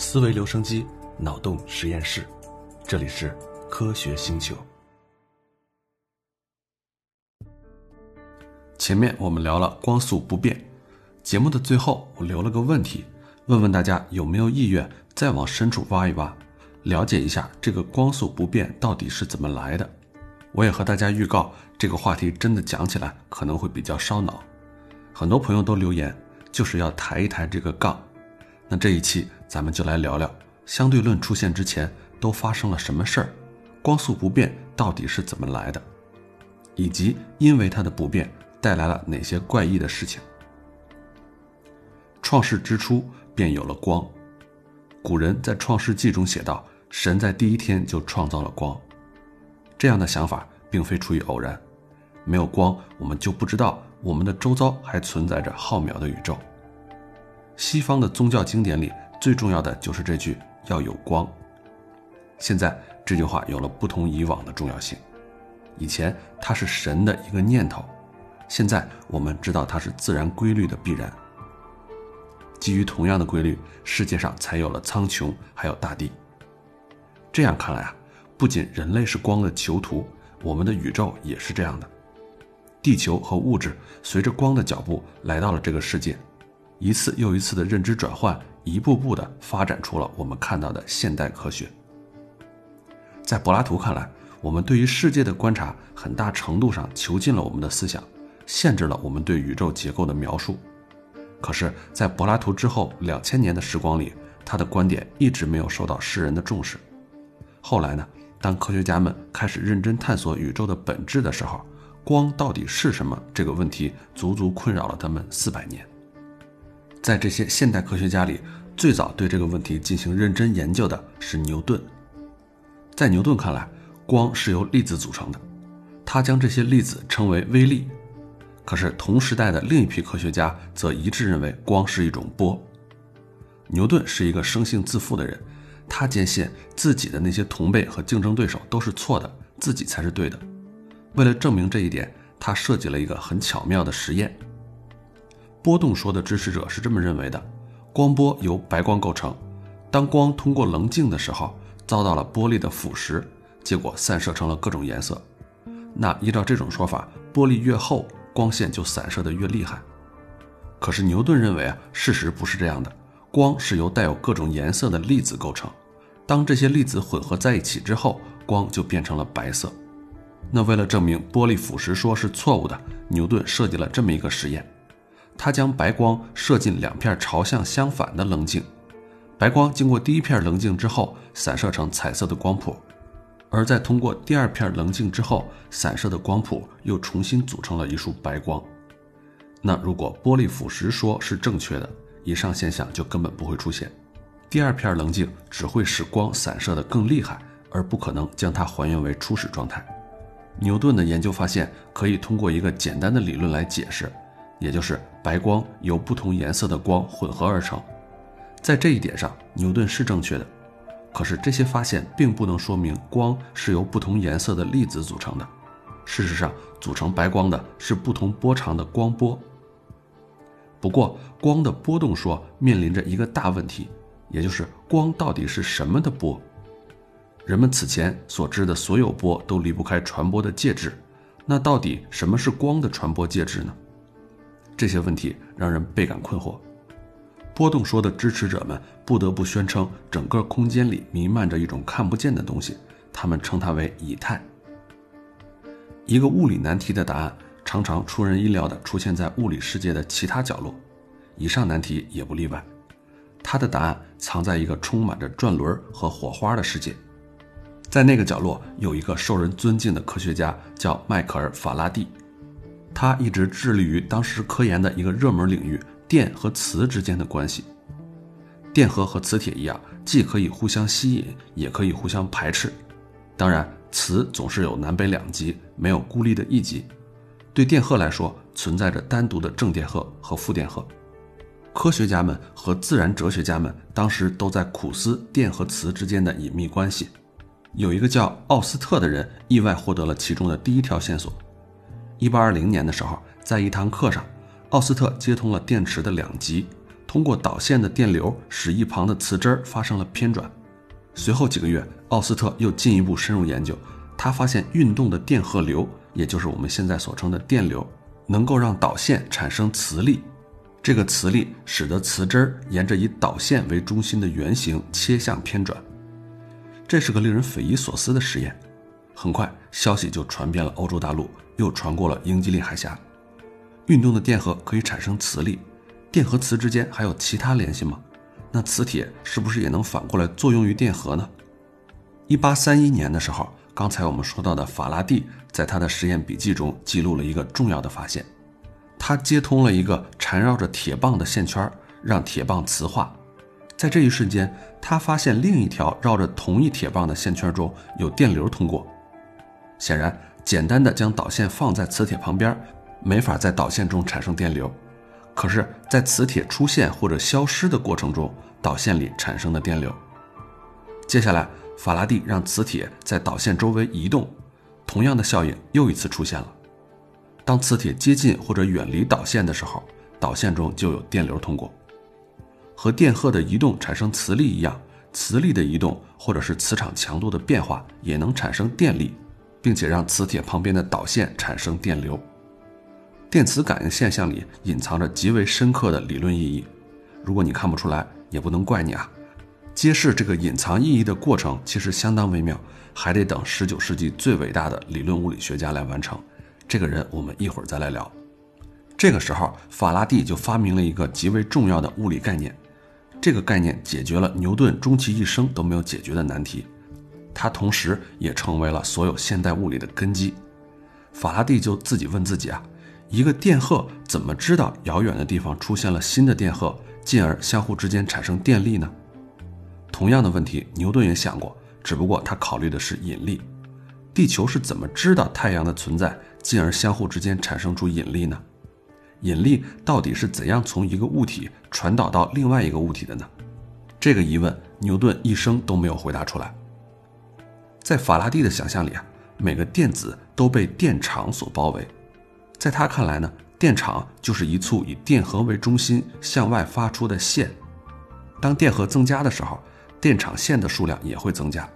思维留声机，脑洞实验室，这里是科学星球。前面我们聊了光速不变，节目的最后我留了个问题，问问大家有没有意愿再往深处挖一挖，了解一下这个光速不变到底是怎么来的。我也和大家预告，这个话题真的讲起来可能会比较烧脑，很多朋友都留言就是要抬一抬这个杠。那这一期咱们就来聊聊相对论出现之前都发生了什么事儿，光速不变到底是怎么来的，以及因为它的不变带来了哪些怪异的事情。创世之初便有了光，古人在《创世纪》中写道：“神在第一天就创造了光。”这样的想法并非出于偶然，没有光，我们就不知道我们的周遭还存在着浩渺的宇宙。西方的宗教经典里最重要的就是这句“要有光”。现在这句话有了不同以往的重要性，以前它是神的一个念头，现在我们知道它是自然规律的必然。基于同样的规律，世界上才有了苍穹，还有大地。这样看来啊。不仅人类是光的囚徒，我们的宇宙也是这样的。地球和物质随着光的脚步来到了这个世界，一次又一次的认知转换，一步步的发展出了我们看到的现代科学。在柏拉图看来，我们对于世界的观察很大程度上囚禁了我们的思想，限制了我们对宇宙结构的描述。可是，在柏拉图之后两千年的时光里，他的观点一直没有受到世人的重视。后来呢？当科学家们开始认真探索宇宙的本质的时候，光到底是什么这个问题足足困扰了他们四百年。在这些现代科学家里，最早对这个问题进行认真研究的是牛顿。在牛顿看来，光是由粒子组成的，他将这些粒子称为微粒。可是同时代的另一批科学家则一致认为光是一种波。牛顿是一个生性自负的人。他坚信自己的那些同辈和竞争对手都是错的，自己才是对的。为了证明这一点，他设计了一个很巧妙的实验。波动说的支持者是这么认为的：光波由白光构成，当光通过棱镜的时候，遭到了玻璃的腐蚀，结果散射成了各种颜色。那依照这种说法，玻璃越厚，光线就散射的越厉害。可是牛顿认为啊，事实不是这样的，光是由带有各种颜色的粒子构成。当这些粒子混合在一起之后，光就变成了白色。那为了证明玻璃腐蚀说是错误的，牛顿设计了这么一个实验：他将白光射进两片朝向相反的棱镜，白光经过第一片棱镜之后，散射成彩色的光谱；而在通过第二片棱镜之后，散射的光谱又重新组成了一束白光。那如果玻璃腐蚀说是正确的，以上现象就根本不会出现。第二片棱镜只会使光散射得更厉害，而不可能将它还原为初始状态。牛顿的研究发现，可以通过一个简单的理论来解释，也就是白光由不同颜色的光混合而成。在这一点上，牛顿是正确的。可是这些发现并不能说明光是由不同颜色的粒子组成的。事实上，组成白光的是不同波长的光波。不过，光的波动说面临着一个大问题。也就是光到底是什么的波？人们此前所知的所有波都离不开传播的介质，那到底什么是光的传播介质呢？这些问题让人倍感困惑。波动说的支持者们不得不宣称，整个空间里弥漫着一种看不见的东西，他们称它为以太。一个物理难题的答案常常出人意料地出现在物理世界的其他角落，以上难题也不例外。它的答案藏在一个充满着转轮和火花的世界，在那个角落有一个受人尊敬的科学家，叫迈克尔·法拉第。他一直致力于当时科研的一个热门领域——电和磁之间的关系。电荷和磁铁一样，既可以互相吸引，也可以互相排斥。当然，磁总是有南北两极，没有孤立的一极。对电荷来说，存在着单独的正电荷和负电荷。科学家们和自然哲学家们当时都在苦思电和磁之间的隐秘关系。有一个叫奥斯特的人意外获得了其中的第一条线索。1820年的时候，在一堂课上，奥斯特接通了电池的两极，通过导线的电流使一旁的磁针发生了偏转。随后几个月，奥斯特又进一步深入研究，他发现运动的电荷流，也就是我们现在所称的电流，能够让导线产生磁力。这个磁力使得磁针沿着以导线为中心的圆形切向偏转。这是个令人匪夷所思的实验。很快，消息就传遍了欧洲大陆，又传过了英吉利海峡。运动的电荷可以产生磁力，电和磁之间还有其他联系吗？那磁铁是不是也能反过来作用于电荷呢？一八三一年的时候，刚才我们说到的法拉第在他的实验笔记中记录了一个重要的发现。他接通了一个缠绕着铁棒的线圈，让铁棒磁化。在这一瞬间，他发现另一条绕着同一铁棒的线圈中有电流通过。显然，简单的将导线放在磁铁旁边，没法在导线中产生电流。可是，在磁铁出现或者消失的过程中，导线里产生的电流。接下来，法拉第让磁铁在导线周围移动，同样的效应又一次出现了。当磁铁接近或者远离导线的时候，导线中就有电流通过。和电荷的移动产生磁力一样，磁力的移动或者是磁场强度的变化也能产生电力，并且让磁铁旁边的导线产生电流。电磁感应现象里隐藏着极为深刻的理论意义。如果你看不出来，也不能怪你啊。揭示这个隐藏意义的过程其实相当微妙，还得等19世纪最伟大的理论物理学家来完成。这个人我们一会儿再来聊。这个时候，法拉第就发明了一个极为重要的物理概念，这个概念解决了牛顿终其一生都没有解决的难题，它同时也成为了所有现代物理的根基。法拉第就自己问自己啊，一个电荷怎么知道遥远的地方出现了新的电荷，进而相互之间产生电力呢？同样的问题，牛顿也想过，只不过他考虑的是引力。地球是怎么知道太阳的存在？进而相互之间产生出引力呢？引力到底是怎样从一个物体传导到另外一个物体的呢？这个疑问，牛顿一生都没有回答出来。在法拉第的想象里啊，每个电子都被电场所包围，在他看来呢，电场就是一簇以电荷为中心向外发出的线。当电荷增加的时候，电场线的数量也会增加。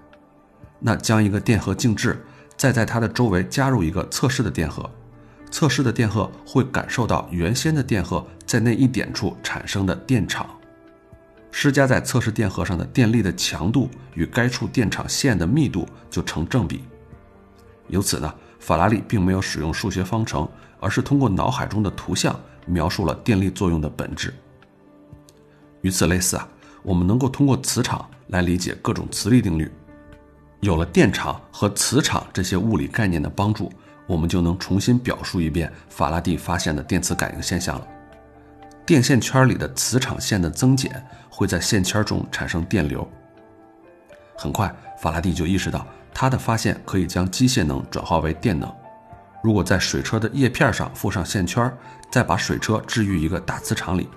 那将一个电荷静置。再在它的周围加入一个测试的电荷，测试的电荷会感受到原先的电荷在那一点处产生的电场，施加在测试电荷上的电力的强度与该处电场线的密度就成正比。由此呢，法拉利并没有使用数学方程，而是通过脑海中的图像描述了电力作用的本质。与此类似啊，我们能够通过磁场来理解各种磁力定律。有了电场和磁场这些物理概念的帮助，我们就能重新表述一遍法拉第发现的电磁感应现象了。电线圈里的磁场线的增减会在线圈中产生电流。很快，法拉第就意识到他的发现可以将机械能转化为电能。如果在水车的叶片上附上线圈，再把水车置于一个大磁场里，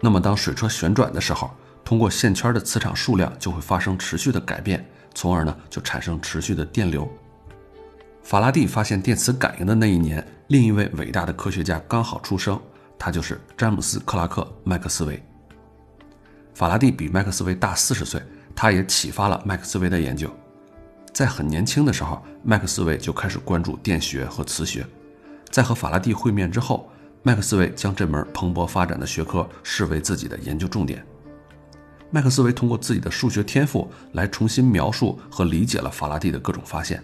那么当水车旋转的时候，通过线圈的磁场数量就会发生持续的改变。从而呢，就产生持续的电流。法拉第发现电磁感应的那一年，另一位伟大的科学家刚好出生，他就是詹姆斯·克拉克·麦克斯韦。法拉第比麦克斯韦大四十岁，他也启发了麦克斯韦的研究。在很年轻的时候，麦克斯韦就开始关注电学和磁学。在和法拉第会面之后，麦克斯韦将这门蓬勃发展的学科视为自己的研究重点。麦克斯韦通过自己的数学天赋来重新描述和理解了法拉第的各种发现。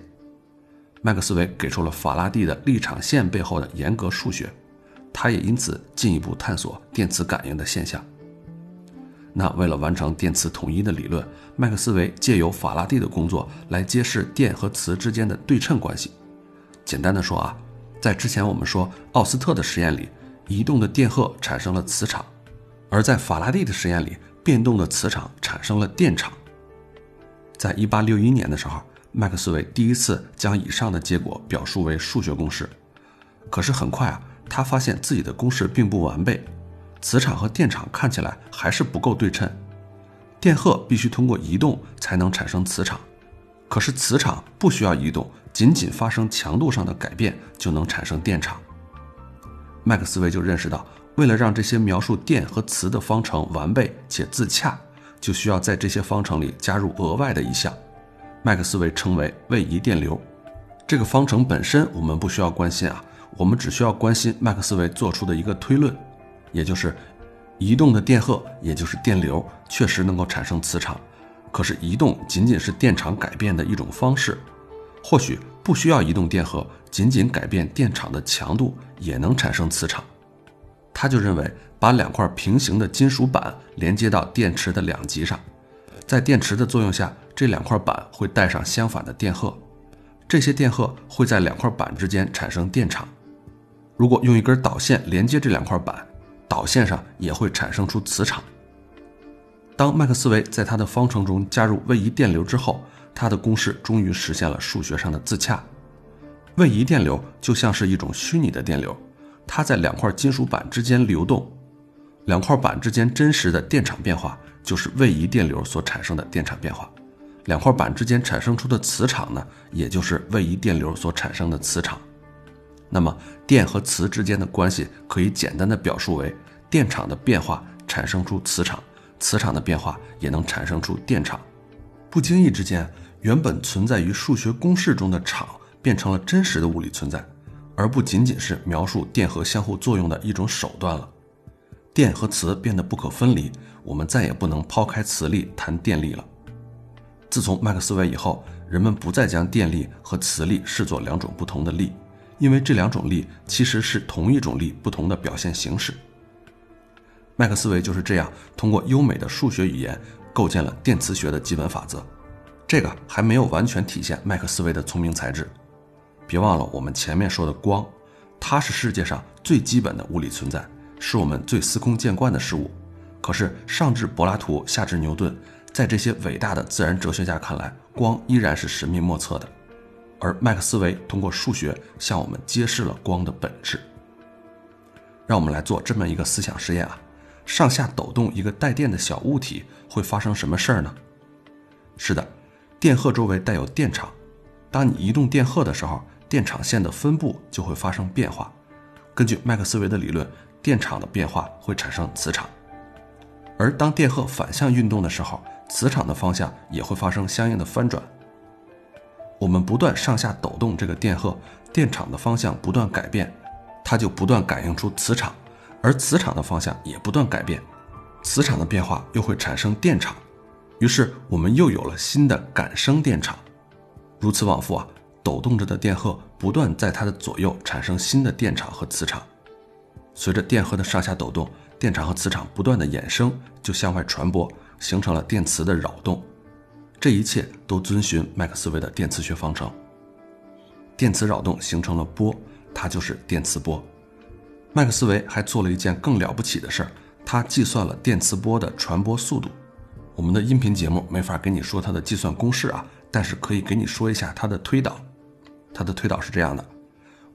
麦克斯韦给出了法拉第的立场线背后的严格数学，他也因此进一步探索电磁感应的现象。那为了完成电磁统一的理论，麦克斯韦借由法拉第的工作来揭示电和磁之间的对称关系。简单的说啊，在之前我们说奥斯特的实验里，移动的电荷产生了磁场，而在法拉第的实验里。变动的磁场产生了电场。在一八六一年的时候，麦克斯韦第一次将以上的结果表述为数学公式。可是很快啊，他发现自己的公式并不完备，磁场和电场看起来还是不够对称。电荷必须通过移动才能产生磁场，可是磁场不需要移动，仅仅发生强度上的改变就能产生电场。麦克斯韦就认识到。为了让这些描述电和磁的方程完备且自洽，就需要在这些方程里加入额外的一项，麦克斯韦称为位移电流。这个方程本身我们不需要关心啊，我们只需要关心麦克斯韦做出的一个推论，也就是移动的电荷，也就是电流，确实能够产生磁场。可是移动仅仅是电场改变的一种方式，或许不需要移动电荷，仅仅改变电场的强度也能产生磁场。他就认为，把两块平行的金属板连接到电池的两极上，在电池的作用下，这两块板会带上相反的电荷，这些电荷会在两块板之间产生电场。如果用一根导线连接这两块板，导线上也会产生出磁场。当麦克斯韦在他的方程中加入位移电流之后，他的公式终于实现了数学上的自洽。位移电流就像是一种虚拟的电流，它在两块金属板之间流动，两块板之间真实的电场变化就是位移电流所产生的电场变化，两块板之间产生出的磁场呢，也就是位移电流所产生的磁场。那么，电和磁之间的关系可以简单的表述为电场的变化产生出磁场。磁场的变化也能产生出电场，不经意之间，原本存在于数学公式中的场变成了真实的物理存在，而不仅仅是描述电荷相互作用的一种手段了。电和磁变得不可分离，我们再也不能抛开磁力谈电力了。自从麦克斯韦以后，人们不再将电力和磁力视作两种不同的力，因为这两种力其实是同一种力不同的表现形式。麦克斯韦就是这样通过优美的数学语言构建了电磁学的基本法则。这个还没有完全体现麦克斯韦的聪明才智。别忘了我们前面说的光，它是世界上最基本的物理存在，是我们最司空见惯的事物。可是上至柏拉图，下至牛顿，在这些伟大的自然哲学家看来，光依然是神秘莫测的。而麦克斯韦通过数学向我们揭示了光的本质。让我们来做这么一个思想实验啊。上下抖动一个带电的小物体会发生什么事儿呢？是的，电荷周围带有电场。当你移动电荷的时候，电场线的分布就会发生变化。根据麦克斯韦的理论，电场的变化会产生磁场。而当电荷反向运动的时候，磁场的方向也会发生相应的翻转。我们不断上下抖动这个电荷，电场的方向不断改变，它就不断感应出磁场。而磁场的方向也不断改变，磁场的变化又会产生电场，于是我们又有了新的感生电场，如此往复啊，抖动着的电荷不断在它的左右产生新的电场和磁场，随着电荷的上下抖动，电场和磁场不断的衍生，就向外传播，形成了电磁的扰动，这一切都遵循麦克斯韦的电磁学方程，电磁扰动形成了波，它就是电磁波。麦克斯韦还做了一件更了不起的事儿，他计算了电磁波的传播速度。我们的音频节目没法跟你说它的计算公式啊，但是可以给你说一下它的推导。它的推导是这样的：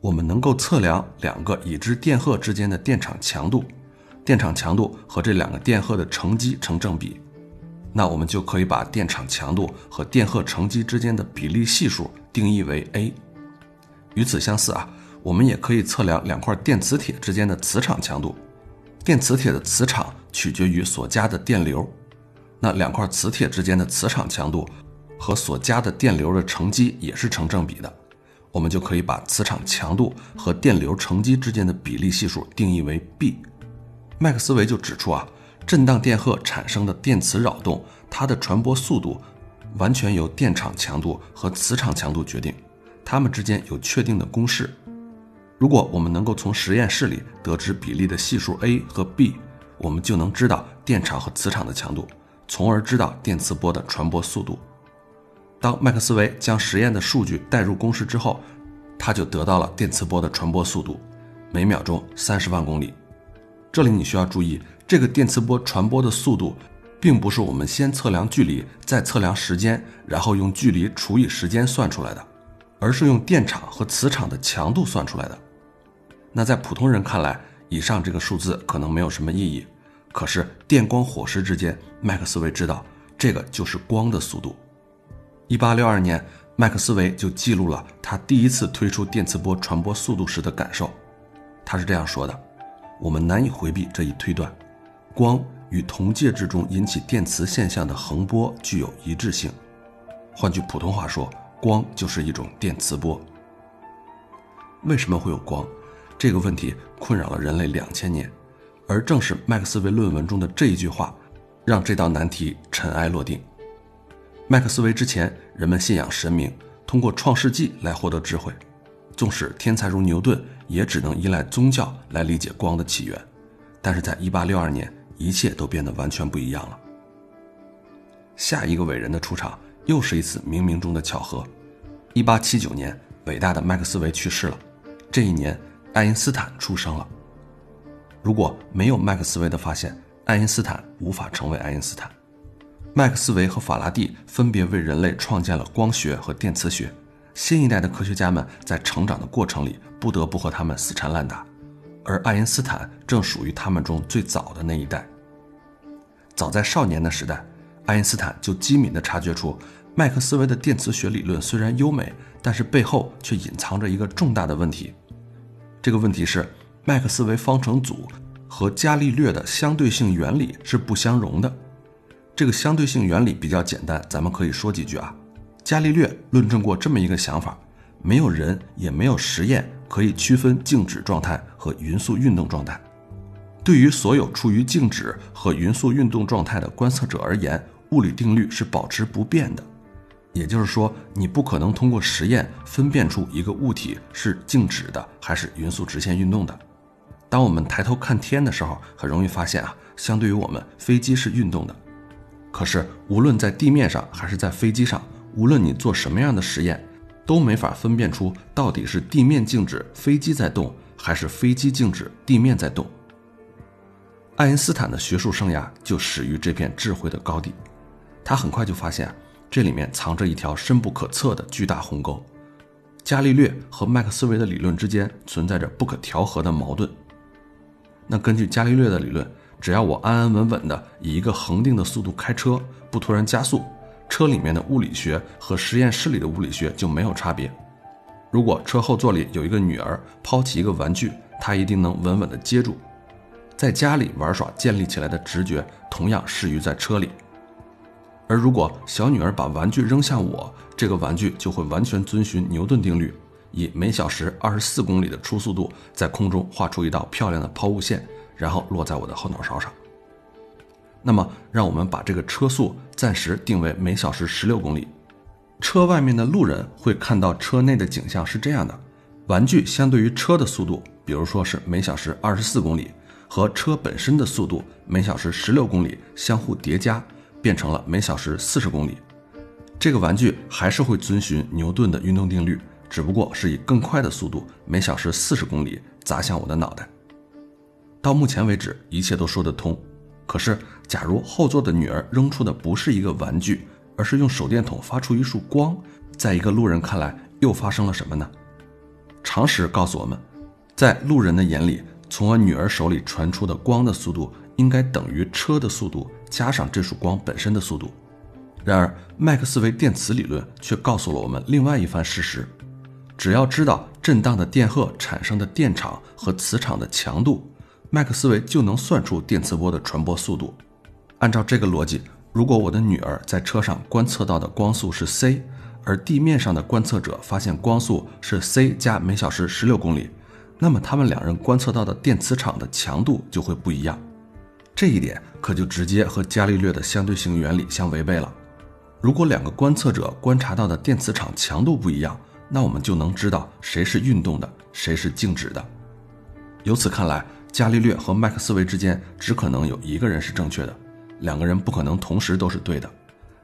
我们能够测量两个已知电荷之间的电场强度，电场强度和这两个电荷的乘积成正比，那我们就可以把电场强度和电荷乘积之间的比例系数定义为 a。与此相似啊。我们也可以测量两块电磁铁之间的磁场强度，电磁铁的磁场取决于所加的电流，那两块磁铁之间的磁场强度和所加的电流的乘积也是成正比的，我们就可以把磁场强度和电流乘积之间的比例系数定义为 b。麦克斯韦就指出啊，震荡电荷产生的电磁扰动，它的传播速度完全由电场强度和磁场强度决定，它们之间有确定的公式。如果我们能够从实验室里得知比例的系数 a 和 b，我们就能知道电场和磁场的强度，从而知道电磁波的传播速度。当麦克斯韦将实验的数据代入公式之后，他就得到了电磁波的传播速度，每秒钟三十万公里。这里你需要注意，这个电磁波传播的速度，并不是我们先测量距离，再测量时间，然后用距离除以时间算出来的，而是用电场和磁场的强度算出来的。那在普通人看来，以上这个数字可能没有什么意义。可是电光火石之间，麦克斯韦知道这个就是光的速度。一八六二年，麦克斯韦就记录了他第一次推出电磁波传播速度时的感受。他是这样说的：“我们难以回避这一推断：光与同介质中引起电磁现象的横波具有一致性。换句普通话说，光就是一种电磁波。为什么会有光？这个问题困扰了人类两千年，而正是麦克斯韦论文中的这一句话，让这道难题尘埃落定。麦克斯韦之前，人们信仰神明，通过创世纪来获得智慧。纵使天才如牛顿，也只能依赖宗教来理解光的起源。但是在1862年，一切都变得完全不一样了。下一个伟人的出场，又是一次冥冥中的巧合。1879年，伟大的麦克斯韦去世了。这一年，爱因斯坦出生了。如果没有麦克斯韦的发现，爱因斯坦无法成为爱因斯坦。麦克斯韦和法拉第分别为人类创建了光学和电磁学。新一代的科学家们在成长的过程里不得不和他们死缠烂打，而爱因斯坦正属于他们中最早的那一代。早在少年的时代，爱因斯坦就机敏地察觉出，麦克斯韦的电磁学理论虽然优美，但是背后却隐藏着一个重大的问题。这个问题是，麦克斯韦方程组和伽利略的相对性原理是不相容的。这个相对性原理比较简单，咱们可以说几句啊。伽利略论证过这么一个想法：没有人也没有实验可以区分静止状态和匀速运动状态。对于所有处于静止和匀速运动状态的观测者而言，物理定律是保持不变的。也就是说，你不可能通过实验分辨出一个物体是静止的还是匀速直线运动的。当我们抬头看天的时候，很容易发现啊，相对于我们，飞机是运动的。可是，无论在地面上还是在飞机上，无论你做什么样的实验，都没法分辨出到底是地面静止，飞机在动，还是飞机静止，地面在动。爱因斯坦的学术生涯就始于这片智慧的高地，他很快就发现。这里面藏着一条深不可测的巨大鸿沟，伽利略和麦克斯韦的理论之间存在着不可调和的矛盾。那根据伽利略的理论，只要我安安稳稳的以一个恒定的速度开车，不突然加速，车里面的物理学和实验室里的物理学就没有差别。如果车后座里有一个女儿抛起一个玩具，她一定能稳稳的接住。在家里玩耍建立起来的直觉，同样适于在车里。而如果小女儿把玩具扔向我，这个玩具就会完全遵循牛顿定律，以每小时二十四公里的初速度在空中画出一道漂亮的抛物线，然后落在我的后脑勺上。那么，让我们把这个车速暂时定为每小时十六公里。车外面的路人会看到车内的景象是这样的：玩具相对于车的速度，比如说是每小时二十四公里，和车本身的速度每小时十六公里相互叠加。变成了每小时四十公里，这个玩具还是会遵循牛顿的运动定律，只不过是以更快的速度，每小时四十公里砸向我的脑袋。到目前为止，一切都说得通。可是，假如后座的女儿扔出的不是一个玩具，而是用手电筒发出一束光，在一个路人看来，又发生了什么呢？常识告诉我们，在路人的眼里，从我女儿手里传出的光的速度。应该等于车的速度加上这束光本身的速度。然而，麦克斯韦电磁理论却告诉了我们另外一番事实：只要知道震荡的电荷产生的电场和磁场的强度，麦克斯韦就能算出电磁波的传播速度。按照这个逻辑，如果我的女儿在车上观测到的光速是 c，而地面上的观测者发现光速是 c 加每小时十六公里，那么他们两人观测到的电磁场的强度就会不一样。这一点可就直接和伽利略的相对性原理相违背了。如果两个观测者观察到的电磁场强度不一样，那我们就能知道谁是运动的，谁是静止的。由此看来，伽利略和麦克斯韦之间只可能有一个人是正确的，两个人不可能同时都是对的。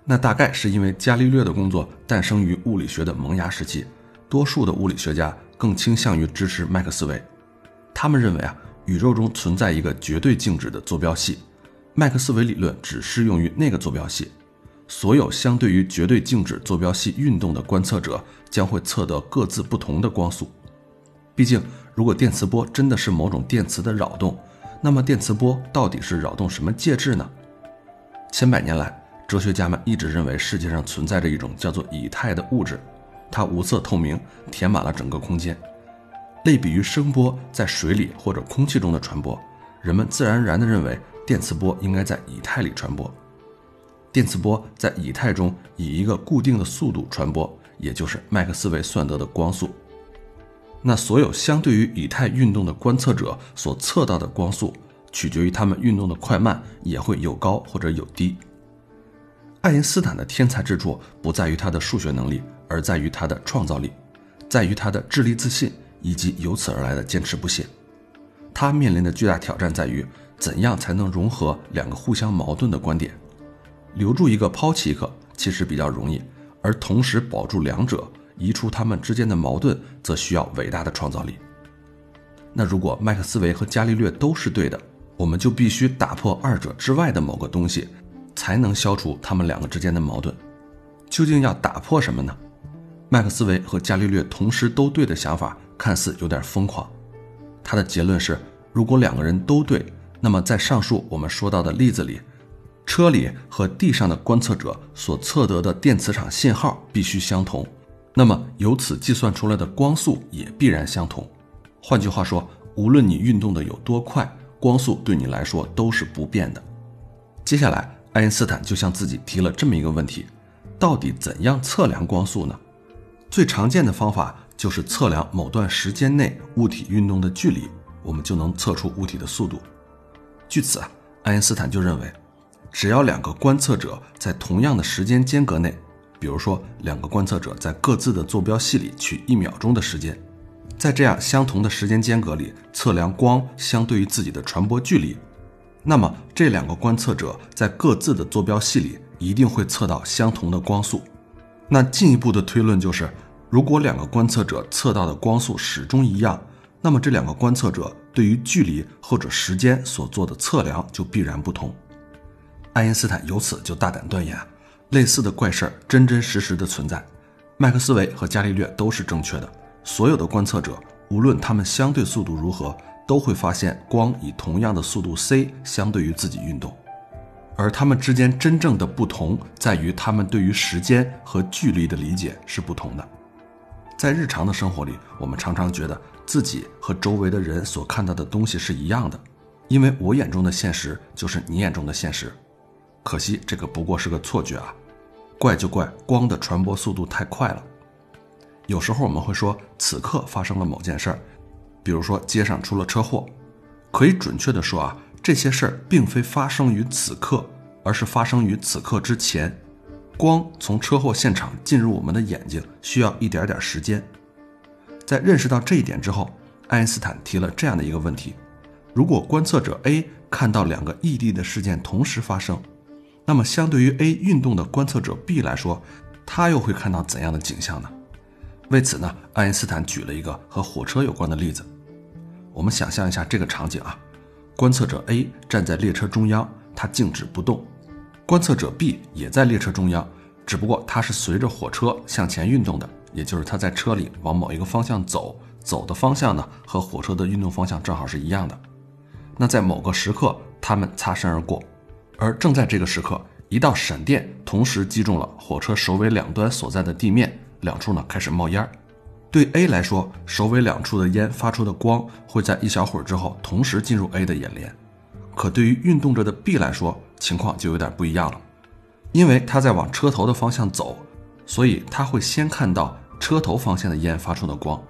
那大概是因为伽利略的工作诞生于物理学的萌芽时期，多数的物理学家更倾向于支持麦克斯韦，他们认为啊。宇宙中存在一个绝对静止的坐标系，麦克斯韦理论只适用于那个坐标系。所有相对于绝对静止坐标系运动的观测者将会测得各自不同的光速。毕竟，如果电磁波真的是某种电磁的扰动，那么电磁波到底是扰动什么介质呢？千百年来，哲学家们一直认为世界上存在着一种叫做以太的物质，它无色透明，填满了整个空间。类比于声波在水里或者空气中的传播，人们自然而然地认为电磁波应该在以太里传播。电磁波在以太中以一个固定的速度传播，也就是麦克斯韦算得的光速。那所有相对于以太运动的观测者所测到的光速，取决于他们运动的快慢，也会有高或者有低。爱因斯坦的天才之处不在于他的数学能力，而在于他的创造力，在于他的智力自信以及由此而来的坚持不懈。他面临的巨大挑战在于，怎样才能融合两个互相矛盾的观点，留住一个，抛弃一个，其实比较容易，而同时保住两者。移除他们之间的矛盾，则需要伟大的创造力。那如果麦克斯韦和伽利略都是对的，我们就必须打破二者之外的某个东西，才能消除他们两个之间的矛盾。究竟要打破什么呢？麦克斯韦和伽利略同时都对的想法看似有点疯狂。他的结论是：如果两个人都对，那么在上述我们说到的例子里，车里和地上的观测者所测得的电磁场信号必须相同。那么由此计算出来的光速也必然相同。换句话说，无论你运动的有多快，光速对你来说都是不变的。接下来，爱因斯坦就向自己提了这么一个问题：到底怎样测量光速呢？最常见的方法就是测量某段时间内物体运动的距离，我们就能测出物体的速度。据此啊，爱因斯坦就认为，只要两个观测者在同样的时间间隔内。比如说，两个观测者在各自的坐标系里取一秒钟的时间，在这样相同的时间间隔里测量光相对于自己的传播距离，那么这两个观测者在各自的坐标系里一定会测到相同的光速。那进一步的推论就是，如果两个观测者测到的光速始终一样，那么这两个观测者对于距离或者时间所做的测量就必然不同。爱因斯坦由此就大胆断言。类似的怪事儿真真实实的存在，麦克斯韦和伽利略都是正确的。所有的观测者，无论他们相对速度如何，都会发现光以同样的速度 c 相对于自己运动。而他们之间真正的不同在于，他们对于时间和距离的理解是不同的。在日常的生活里，我们常常觉得自己和周围的人所看到的东西是一样的，因为我眼中的现实就是你眼中的现实。可惜这个不过是个错觉啊！怪就怪光的传播速度太快了。有时候我们会说此刻发生了某件事儿，比如说街上出了车祸。可以准确的说啊，这些事儿并非发生于此刻，而是发生于此刻之前。光从车祸现场进入我们的眼睛需要一点点时间。在认识到这一点之后，爱因斯坦提了这样的一个问题：如果观测者 A 看到两个异地的事件同时发生，那么，相对于 A 运动的观测者 B 来说，他又会看到怎样的景象呢？为此呢，爱因斯坦举了一个和火车有关的例子。我们想象一下这个场景啊，观测者 A 站在列车中央，他静止不动；观测者 B 也在列车中央，只不过他是随着火车向前运动的，也就是他在车里往某一个方向走，走的方向呢和火车的运动方向正好是一样的。那在某个时刻，他们擦身而过。而正在这个时刻，一道闪电同时击中了火车首尾两端所在的地面，两处呢开始冒烟儿。对 A 来说，首尾两处的烟发出的光会在一小会儿之后同时进入 A 的眼帘。可对于运动着的 B 来说，情况就有点不一样了，因为他在往车头的方向走，所以他会先看到车头方向的烟发出的光，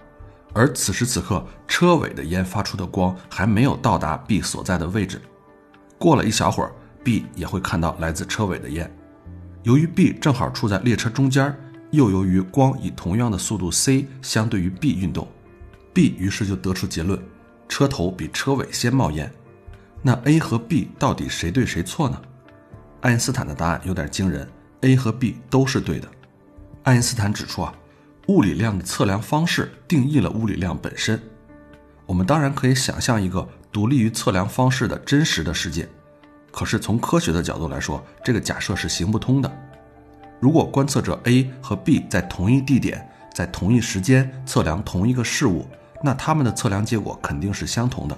而此时此刻车尾的烟发出的光还没有到达 B 所在的位置。过了一小会儿。B 也会看到来自车尾的烟，由于 B 正好处在列车中间，又由于光以同样的速度 c 相对于 B 运动，B 于是就得出结论：车头比车尾先冒烟。那 A 和 B 到底谁对谁错呢？爱因斯坦的答案有点惊人：A 和 B 都是对的。爱因斯坦指出啊，物理量的测量方式定义了物理量本身。我们当然可以想象一个独立于测量方式的真实的世界。可是从科学的角度来说，这个假设是行不通的。如果观测者 A 和 B 在同一地点、在同一时间测量同一个事物，那他们的测量结果肯定是相同的。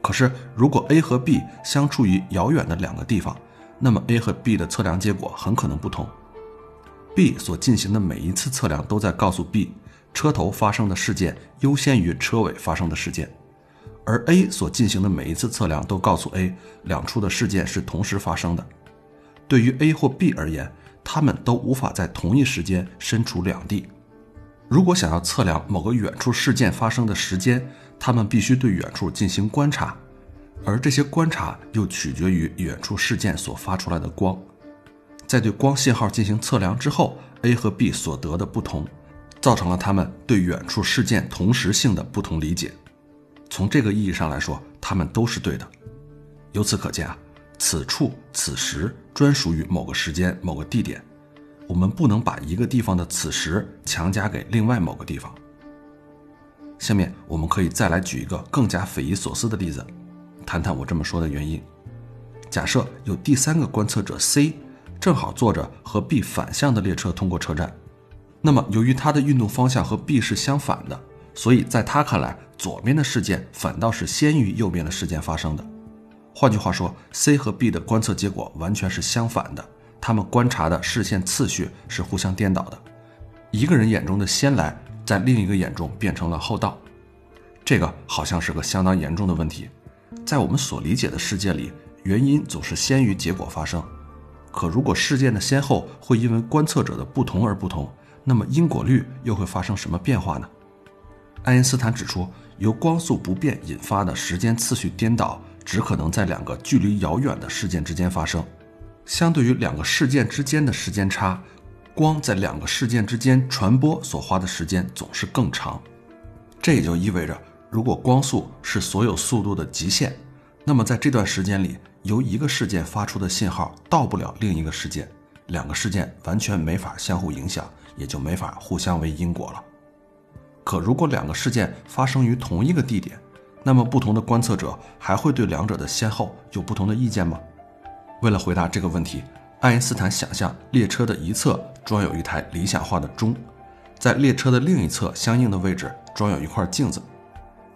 可是如果 A 和 B 相处于遥远的两个地方，那么 A 和 B 的测量结果很可能不同。B 所进行的每一次测量都在告诉 B，车头发生的事件优先于车尾发生的事件，而 A 所进行的每一次测量都告诉 A 两处的事件是同时发生的。对于 A 或 B 而言，他们都无法在同一时间身处两地。如果想要测量某个远处事件发生的时间，他们必须对远处进行观察，而这些观察又取决于远处事件所发出来的光。在对光信号进行测量之后，A 和 B 所得的不同，造成了他们对远处事件同时性的不同理解。从这个意义上来说，他们都是对的。由此可见啊，此处此时专属于某个时间某个地点，我们不能把一个地方的此时强加给另外某个地方。下面我们可以再来举一个更加匪夷所思的例子，谈谈我这么说的原因。假设有第三个观测者 C，正好坐着和 B 反向的列车通过车站，那么由于它的运动方向和 B 是相反的，所以在他看来，左边的事件反倒是先于右边的事件发生的。换句话说，C 和 B 的观测结果完全是相反的，他们观察的视线次序是互相颠倒的，一个人眼中的先来。在另一个眼中变成了后到，这个好像是个相当严重的问题。在我们所理解的世界里，原因总是先于结果发生。可如果事件的先后会因为观测者的不同而不同，那么因果律又会发生什么变化呢？爱因斯坦指出，由光速不变引发的时间次序颠倒，只可能在两个距离遥远的事件之间发生。相对于两个事件之间的时间差。光在两个事件之间传播所花的时间总是更长，这也就意味着，如果光速是所有速度的极限，那么在这段时间里，由一个事件发出的信号到不了另一个事件，两个事件完全没法相互影响，也就没法互相为因果了。可如果两个事件发生于同一个地点，那么不同的观测者还会对两者的先后有不同的意见吗？为了回答这个问题。爱因斯坦想象列车的一侧装有一台理想化的钟，在列车的另一侧相应的位置装有一块镜子。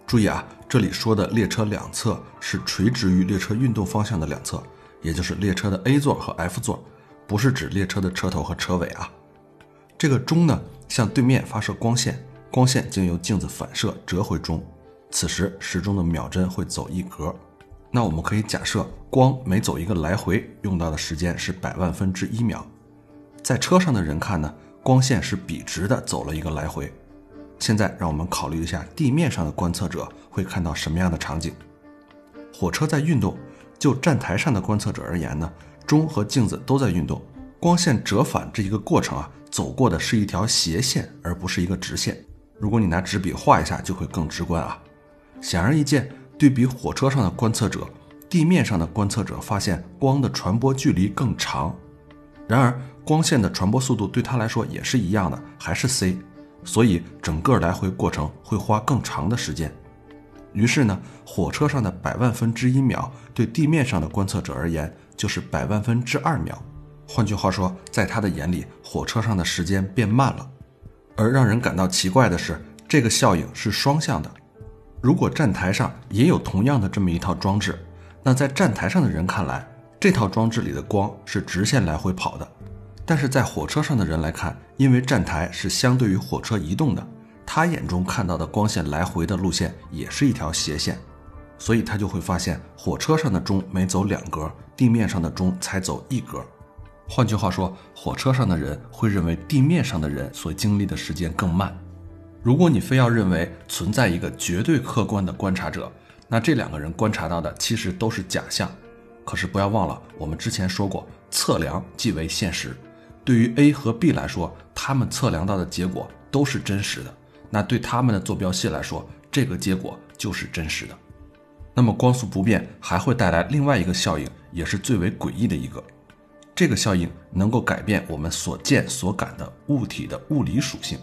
注意啊，这里说的列车两侧是垂直于列车运动方向的两侧，也就是列车的 A 座和 F 座，不是指列车的车头和车尾啊。这个钟呢，向对面发射光线，光线经由镜子反射折回钟，此时时钟的秒针会走一格。那我们可以假设，光每走一个来回用到的时间是百万分之一秒。在车上的人看呢，光线是笔直的走了一个来回。现在让我们考虑一下地面上的观测者会看到什么样的场景。火车在运动，就站台上的观测者而言呢，钟和镜子都在运动，光线折返这一个过程啊，走过的是一条斜线，而不是一个直线。如果你拿纸笔画一下，就会更直观啊。显而易见。对比火车上的观测者，地面上的观测者发现光的传播距离更长。然而，光线的传播速度对他来说也是一样的，还是 c，所以整个来回过程会花更长的时间。于是呢，火车上的百万分之一秒对地面上的观测者而言就是百万分之二秒。换句话说，在他的眼里，火车上的时间变慢了。而让人感到奇怪的是，这个效应是双向的。如果站台上也有同样的这么一套装置，那在站台上的人看来，这套装置里的光是直线来回跑的；但是在火车上的人来看，因为站台是相对于火车移动的，他眼中看到的光线来回的路线也是一条斜线，所以他就会发现火车上的钟每走两格，地面上的钟才走一格。换句话说，火车上的人会认为地面上的人所经历的时间更慢。如果你非要认为存在一个绝对客观的观察者，那这两个人观察到的其实都是假象。可是不要忘了，我们之前说过，测量即为现实。对于 A 和 B 来说，他们测量到的结果都是真实的。那对他们的坐标系来说，这个结果就是真实的。那么光速不变还会带来另外一个效应，也是最为诡异的一个。这个效应能够改变我们所见所感的物体的物理属性。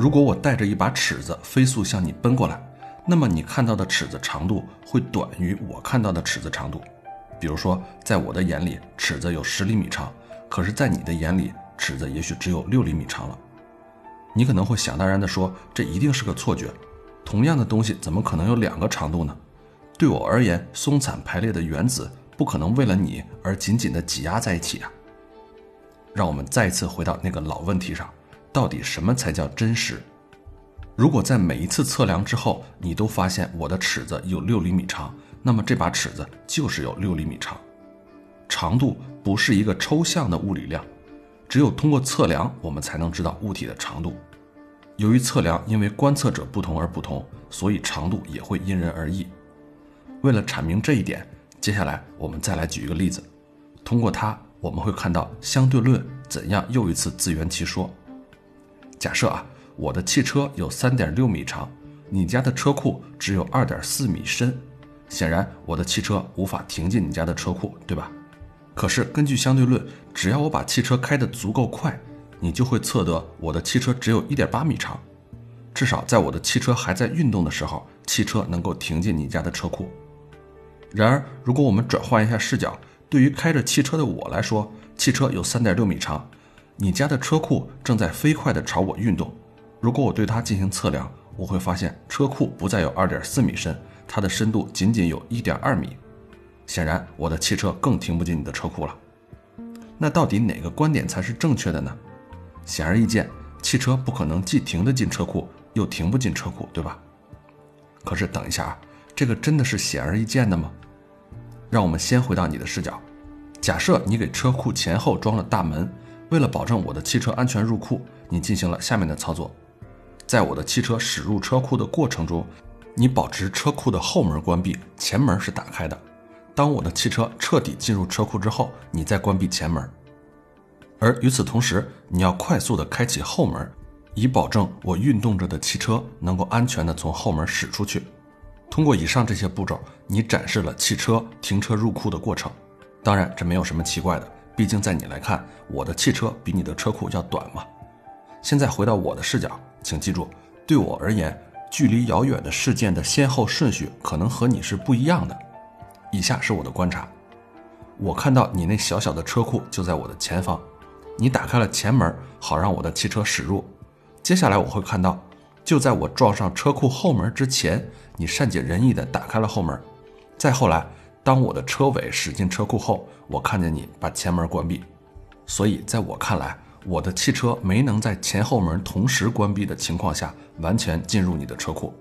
如果我带着一把尺子飞速向你奔过来，那么你看到的尺子长度会短于我看到的尺子长度。比如说，在我的眼里，尺子有十厘米长，可是，在你的眼里，尺子也许只有六厘米长了。你可能会想当然地说，这一定是个错觉。同样的东西怎么可能有两个长度呢？对我而言，松散排列的原子不可能为了你而紧紧地挤压在一起啊。让我们再次回到那个老问题上。到底什么才叫真实？如果在每一次测量之后，你都发现我的尺子有六厘米长，那么这把尺子就是有六厘米长。长度不是一个抽象的物理量，只有通过测量，我们才能知道物体的长度。由于测量因为观测者不同而不同，所以长度也会因人而异。为了阐明这一点，接下来我们再来举一个例子。通过它，我们会看到相对论怎样又一次自圆其说。假设啊，我的汽车有三点六米长，你家的车库只有二点四米深，显然我的汽车无法停进你家的车库，对吧？可是根据相对论，只要我把汽车开得足够快。你就会测得我的汽车只有一点八米长，至少在我的汽车还在运动的时候，汽车能够停进你家的车库。然而，如果我们转换一下视角，对于开着汽车的我来说，汽车有三点六米长，你家的车库正在飞快地朝我运动。如果我对它进行测量，我会发现车库不再有二点四米深，它的深度仅仅有一点二米。显然，我的汽车更停不进你的车库了。那到底哪个观点才是正确的呢？显而易见，汽车不可能既停得进车库，又停不进车库，对吧？可是等一下啊，这个真的是显而易见的吗？让我们先回到你的视角，假设你给车库前后装了大门，为了保证我的汽车安全入库，你进行了下面的操作：在我的汽车驶入车库的过程中，你保持车库的后门关闭，前门是打开的。当我的汽车彻底进入车库之后，你再关闭前门。而与此同时，你要快速地开启后门，以保证我运动着的汽车能够安全地从后门驶出去。通过以上这些步骤，你展示了汽车停车入库的过程。当然，这没有什么奇怪的，毕竟在你来看，我的汽车比你的车库要短嘛。现在回到我的视角，请记住，对我而言，距离遥远的事件的先后顺序可能和你是不一样的。以下是我的观察：我看到你那小小的车库就在我的前方。你打开了前门，好让我的汽车驶入。接下来我会看到，就在我撞上车库后门之前，你善解人意地打开了后门。再后来，当我的车尾驶进车库后，我看见你把前门关闭。所以，在我看来，我的汽车没能在前后门同时关闭的情况下完全进入你的车库。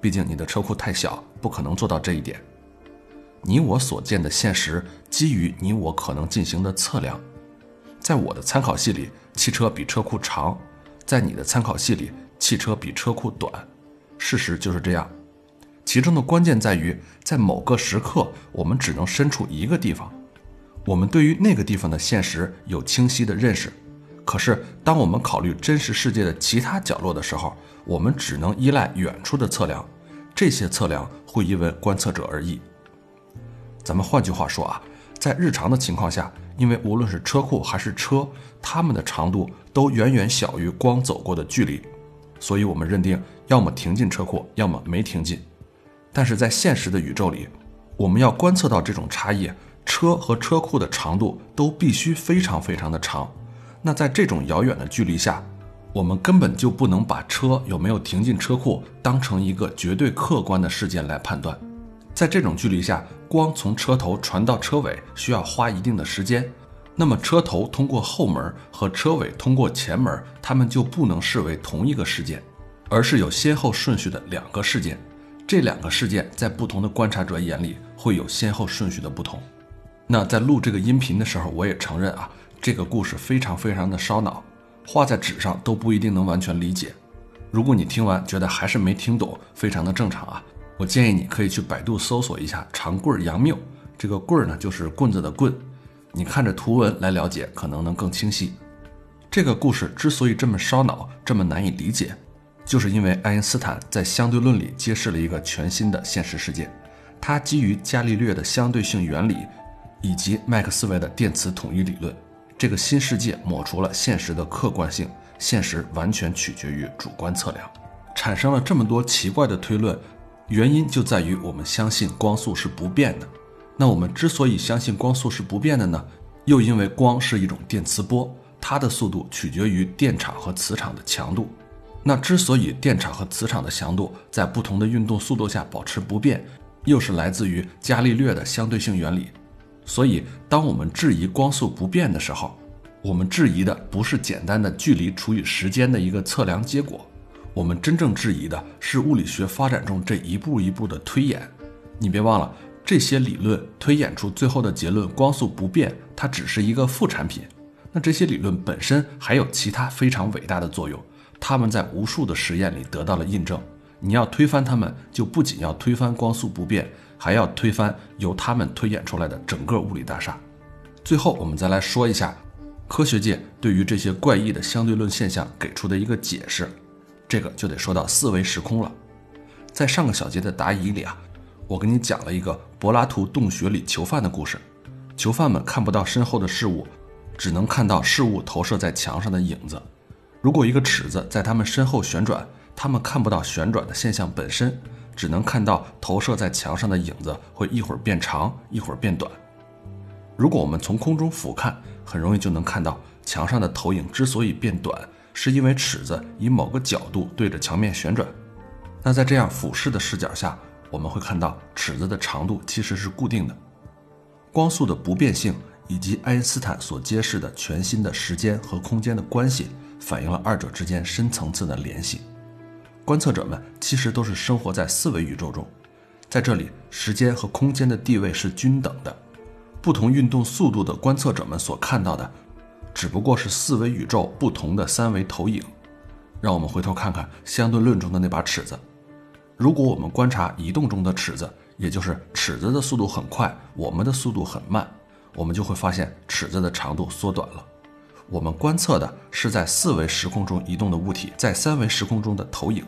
毕竟你的车库太小，不可能做到这一点。你我所见的现实，基于你我可能进行的测量。在我的参考系里，汽车比车库长；在你的参考系里，汽车比车库短。事实就是这样。其中的关键在于，在某个时刻，我们只能身处一个地方，我们对于那个地方的现实有清晰的认识。可是，当我们考虑真实世界的其他角落的时候，我们只能依赖远处的测量。这些测量会因为观测者而异。咱们换句话说啊，在日常的情况下。因为无论是车库还是车，它们的长度都远远小于光走过的距离，所以我们认定要么停进车库，要么没停进。但是在现实的宇宙里，我们要观测到这种差异，车和车库的长度都必须非常非常的长。那在这种遥远的距离下，我们根本就不能把车有没有停进车库当成一个绝对客观的事件来判断。在这种距离下，光从车头传到车尾需要花一定的时间，那么车头通过后门和车尾通过前门，它们就不能视为同一个事件，而是有先后顺序的两个事件。这两个事件在不同的观察者眼里会有先后顺序的不同。那在录这个音频的时候，我也承认啊，这个故事非常非常的烧脑，画在纸上都不一定能完全理解。如果你听完觉得还是没听懂，非常的正常啊。我建议你可以去百度搜索一下“长棍杨谬”，这个“棍儿”呢就是棍子的“棍”，你看着图文来了解，可能能更清晰。这个故事之所以这么烧脑，这么难以理解，就是因为爱因斯坦在相对论里揭示了一个全新的现实世界。他基于伽利略的相对性原理，以及麦克斯韦的电磁统一理论，这个新世界抹除了现实的客观性，现实完全取决于主观测量，产生了这么多奇怪的推论。原因就在于我们相信光速是不变的。那我们之所以相信光速是不变的呢？又因为光是一种电磁波，它的速度取决于电场和磁场的强度。那之所以电场和磁场的强度在不同的运动速度下保持不变，又是来自于伽利略的相对性原理。所以，当我们质疑光速不变的时候，我们质疑的不是简单的距离除以时间的一个测量结果。我们真正质疑的是物理学发展中这一步一步的推演。你别忘了，这些理论推演出最后的结论——光速不变，它只是一个副产品。那这些理论本身还有其他非常伟大的作用，他们在无数的实验里得到了印证。你要推翻他们，就不仅要推翻光速不变，还要推翻由他们推演出来的整个物理大厦。最后，我们再来说一下科学界对于这些怪异的相对论现象给出的一个解释。这个就得说到四维时空了。在上个小节的答疑里啊，我给你讲了一个柏拉图洞穴里囚犯的故事。囚犯们看不到身后的事物。只能看到事物投射在墙上的影子。如果一个尺子在他们身后旋转，他们看不到旋转的现象本身，只能看到投射在墙上的影子会一会儿变长，一会儿变短。如果我们从空中俯瞰，很容易就能看到墙上的投影之所以变短，是因为尺子以某个角度对着墙面旋转。那在这样俯视的视角下，我们会看到尺子的长度其实是固定的。光速的不变性。以及爱因斯坦所揭示的全新的时间和空间的关系，反映了二者之间深层次的联系。观测者们其实都是生活在四维宇宙中，在这里，时间和空间的地位是均等的。不同运动速度的观测者们所看到的，只不过是四维宇宙不同的三维投影。让我们回头看看相对论中的那把尺子。如果我们观察移动中的尺子，也就是尺子的速度很快，我们的速度很慢。我们就会发现尺子的长度缩短了。我们观测的是在四维时空中移动的物体在三维时空中的投影。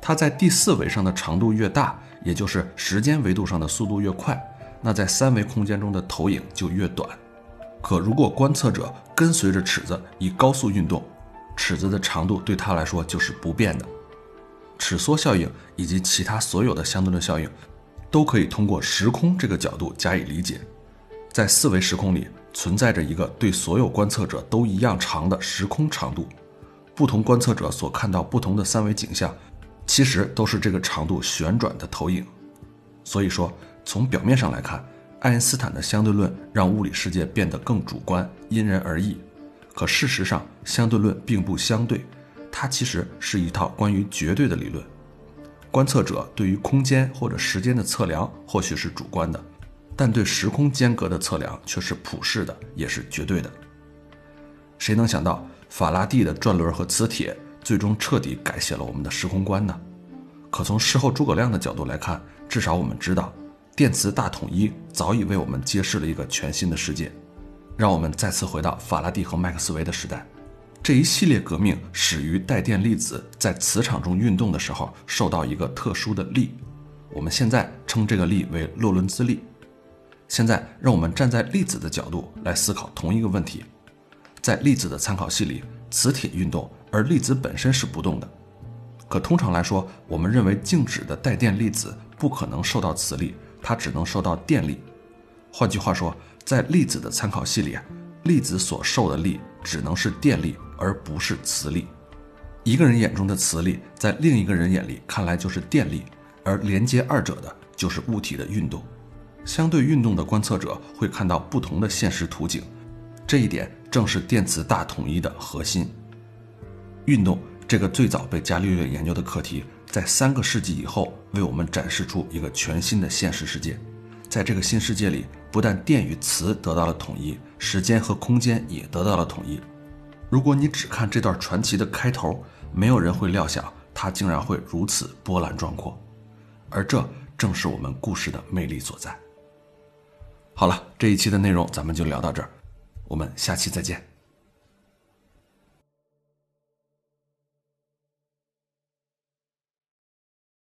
它在第四维上的长度越大，也就是时间维度上的速度越快，那在三维空间中的投影就越短。可如果观测者跟随着尺子以高速运动，尺子的长度对他来说就是不变的。尺缩效应以及其他所有的相对论效应，都可以通过时空这个角度加以理解。在四维时空里存在着一个对所有观测者都一样长的时空长度，不同观测者所看到不同的三维景象，其实都是这个长度旋转的投影。所以说，从表面上来看，爱因斯坦的相对论让物理世界变得更主观、因人而异。可事实上，相对论并不相对，它其实是一套关于绝对的理论。观测者对于空间或者时间的测量或许是主观的。但对时空间隔的测量却是普世的，也是绝对的。谁能想到法拉第的转轮和磁铁最终彻底改写了我们的时空观呢？可从事后诸葛亮的角度来看，至少我们知道，电磁大统一早已为我们揭示了一个全新的世界。让我们再次回到法拉第和麦克斯韦的时代，这一系列革命始于带电粒子在磁场中运动的时候受到一个特殊的力，我们现在称这个力为洛伦兹力。现在，让我们站在粒子的角度来思考同一个问题：在粒子的参考系里，磁铁运动，而粒子本身是不动的。可通常来说，我们认为静止的带电粒子不可能受到磁力，它只能受到电力。换句话说，在粒子的参考系里，粒子所受的力只能是电力，而不是磁力。一个人眼中的磁力，在另一个人眼里看来就是电力，而连接二者的就是物体的运动。相对运动的观测者会看到不同的现实图景，这一点正是电磁大统一的核心。运动这个最早被伽利略研究的课题，在三个世纪以后为我们展示出一个全新的现实世界。在这个新世界里，不但电与磁得到了统一，时间和空间也得到了统一。如果你只看这段传奇的开头，没有人会料想它竟然会如此波澜壮阔，而这正是我们故事的魅力所在。好了，这一期的内容咱们就聊到这儿，我们下期再见。